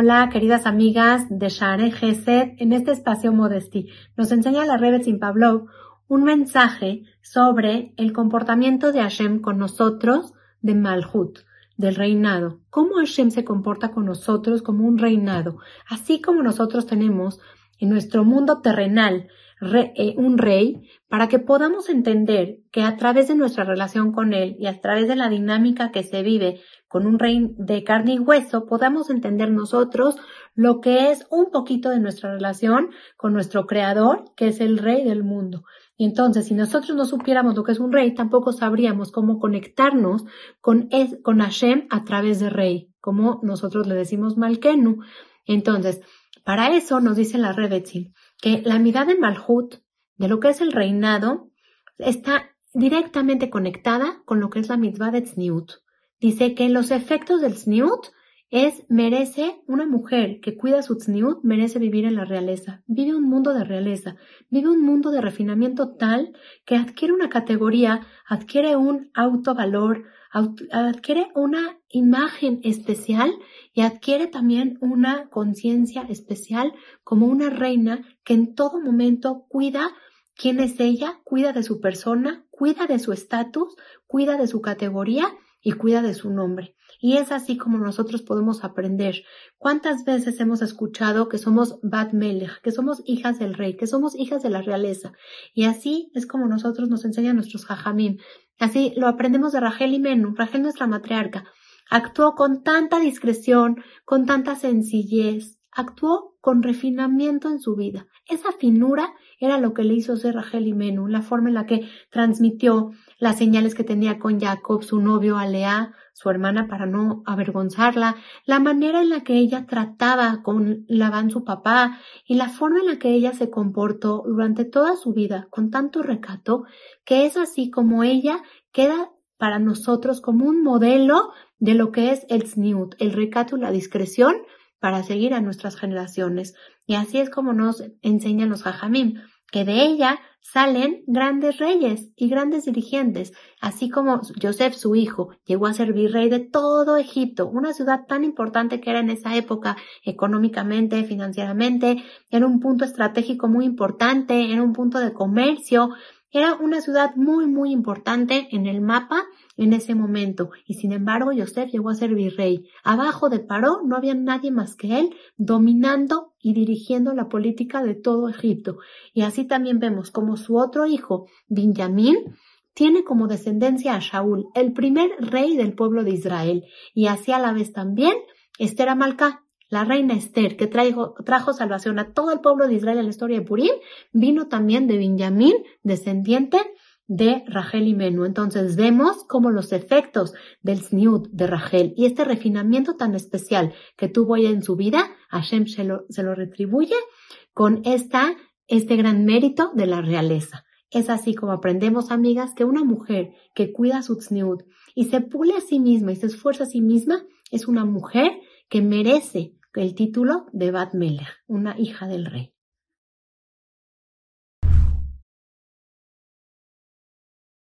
Hola, queridas amigas de Share Gesed. En este espacio Modesty nos enseña la Sin Pablo un mensaje sobre el comportamiento de Hashem con nosotros de Malhut, del reinado. Cómo Hashem se comporta con nosotros como un reinado. Así como nosotros tenemos en nuestro mundo terrenal eh, un rey, para que podamos entender que a través de nuestra relación con él y a través de la dinámica que se vive con un rey de carne y hueso, podamos entender nosotros lo que es un poquito de nuestra relación con nuestro creador, que es el rey del mundo. Y entonces, si nosotros no supiéramos lo que es un rey, tampoco sabríamos cómo conectarnos con, con Hashem a través de rey, como nosotros le decimos Malkenu. Entonces, para eso nos dice la Rebetzin que la mirada de Malhut, de lo que es el reinado, está directamente conectada con lo que es la mitzvah de Tzniut. Dice que los efectos del Tzniut es, merece, una mujer que cuida su tzniut, merece vivir en la realeza. Vive un mundo de realeza. Vive un mundo de refinamiento tal que adquiere una categoría, adquiere un autovalor, adquiere una imagen especial y adquiere también una conciencia especial como una reina que en todo momento cuida quién es ella, cuida de su persona, cuida de su estatus, cuida de su categoría y cuida de su nombre. Y es así como nosotros podemos aprender. ¿Cuántas veces hemos escuchado que somos Bat Melech, que somos hijas del rey, que somos hijas de la realeza? Y así es como nosotros nos enseñan nuestros jajamim. Así lo aprendemos de Rachel y Menú. Rachel, nuestra matriarca, actuó con tanta discreción, con tanta sencillez, actuó con refinamiento en su vida. Esa finura era lo que le hizo ser Rachel y Menú, la forma en la que transmitió las señales que tenía con Jacob, su novio, Alea, su hermana, para no avergonzarla, la manera en la que ella trataba con Labán, su papá, y la forma en la que ella se comportó durante toda su vida con tanto recato, que es así como ella queda para nosotros como un modelo de lo que es el sniut, el recato y la discreción para seguir a nuestras generaciones. Y así es como nos enseñan los jajamim, que de ella salen grandes reyes y grandes dirigentes, así como Joseph, su hijo, llegó a ser virrey de todo Egipto, una ciudad tan importante que era en esa época económicamente, financieramente, era un punto estratégico muy importante, era un punto de comercio, era una ciudad muy, muy importante en el mapa en ese momento, y sin embargo Yosef llegó a ser virrey. Abajo de Paró no había nadie más que él dominando y dirigiendo la política de todo Egipto. Y así también vemos como su otro hijo, Benjamín, tiene como descendencia a Shaul, el primer rey del pueblo de Israel, y así a la vez también Esther Amalcá, la reina Esther, que trajo, salvación a todo el pueblo de Israel en la historia de Purim, vino también de Benjamín, descendiente de Rachel y Menú. Entonces vemos como los efectos del sniut de Rachel y este refinamiento tan especial que tuvo ella en su vida, Hashem se lo, se lo retribuye con esta, este gran mérito de la realeza. Es así como aprendemos, amigas, que una mujer que cuida su sniut y se pule a sí misma y se esfuerza a sí misma es una mujer que merece el título de Bat Melech, una hija del rey.